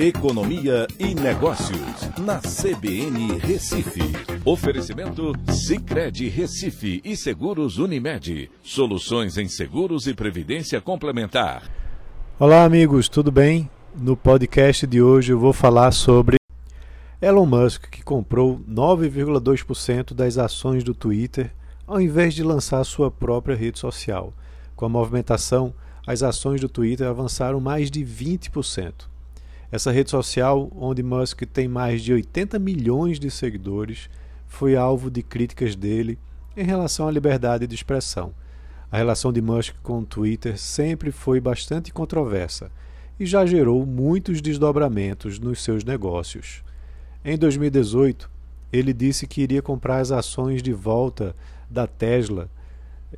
Economia e Negócios, na CBN Recife. Oferecimento Cicred Recife e Seguros Unimed. Soluções em seguros e previdência complementar. Olá, amigos, tudo bem? No podcast de hoje eu vou falar sobre Elon Musk, que comprou 9,2% das ações do Twitter ao invés de lançar sua própria rede social. Com a movimentação, as ações do Twitter avançaram mais de 20%. Essa rede social, onde Musk tem mais de 80 milhões de seguidores, foi alvo de críticas dele em relação à liberdade de expressão. A relação de Musk com o Twitter sempre foi bastante controversa e já gerou muitos desdobramentos nos seus negócios. Em 2018, ele disse que iria comprar as ações de volta da Tesla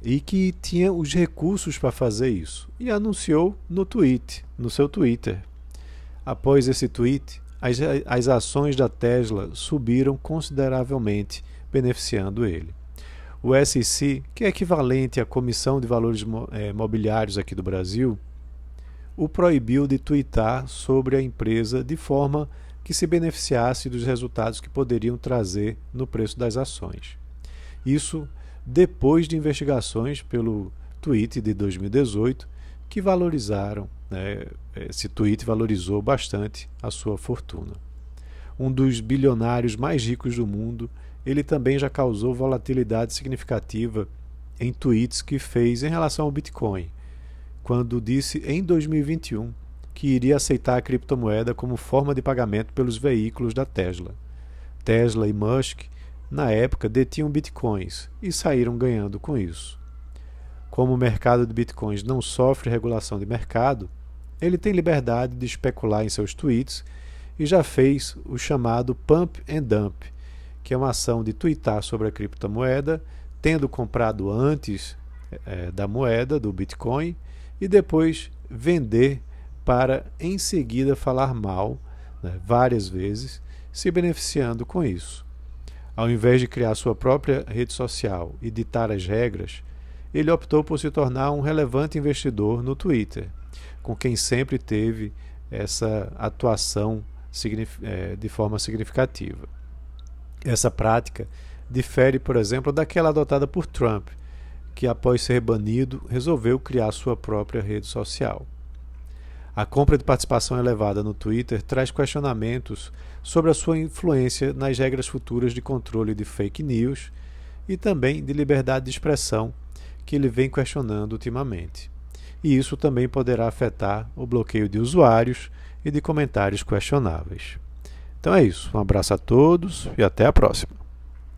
e que tinha os recursos para fazer isso, e anunciou no tweet, no seu Twitter. Após esse tweet, as, as ações da Tesla subiram consideravelmente, beneficiando ele. O SEC, que é equivalente à Comissão de Valores é, Mobiliários aqui do Brasil, o proibiu de twittar sobre a empresa de forma que se beneficiasse dos resultados que poderiam trazer no preço das ações. Isso depois de investigações pelo tweet de 2018 que valorizaram né, esse tweet valorizou bastante a sua fortuna. Um dos bilionários mais ricos do mundo, ele também já causou volatilidade significativa em tweets que fez em relação ao Bitcoin, quando disse em 2021 que iria aceitar a criptomoeda como forma de pagamento pelos veículos da Tesla. Tesla e Musk, na época, detinham bitcoins e saíram ganhando com isso. Como o mercado de bitcoins não sofre regulação de mercado, ele tem liberdade de especular em seus tweets e já fez o chamado pump and dump, que é uma ação de tweetar sobre a criptomoeda, tendo comprado antes é, da moeda, do Bitcoin, e depois vender para em seguida falar mal né, várias vezes, se beneficiando com isso. Ao invés de criar sua própria rede social e ditar as regras, ele optou por se tornar um relevante investidor no Twitter com quem sempre teve essa atuação é, de forma significativa. Essa prática difere, por exemplo, daquela adotada por Trump, que após ser banido resolveu criar sua própria rede social. A compra de participação elevada no Twitter traz questionamentos sobre a sua influência nas regras futuras de controle de fake news e também de liberdade de expressão que ele vem questionando ultimamente e isso também poderá afetar o bloqueio de usuários e de comentários questionáveis. Então é isso. Um abraço a todos e até a próxima.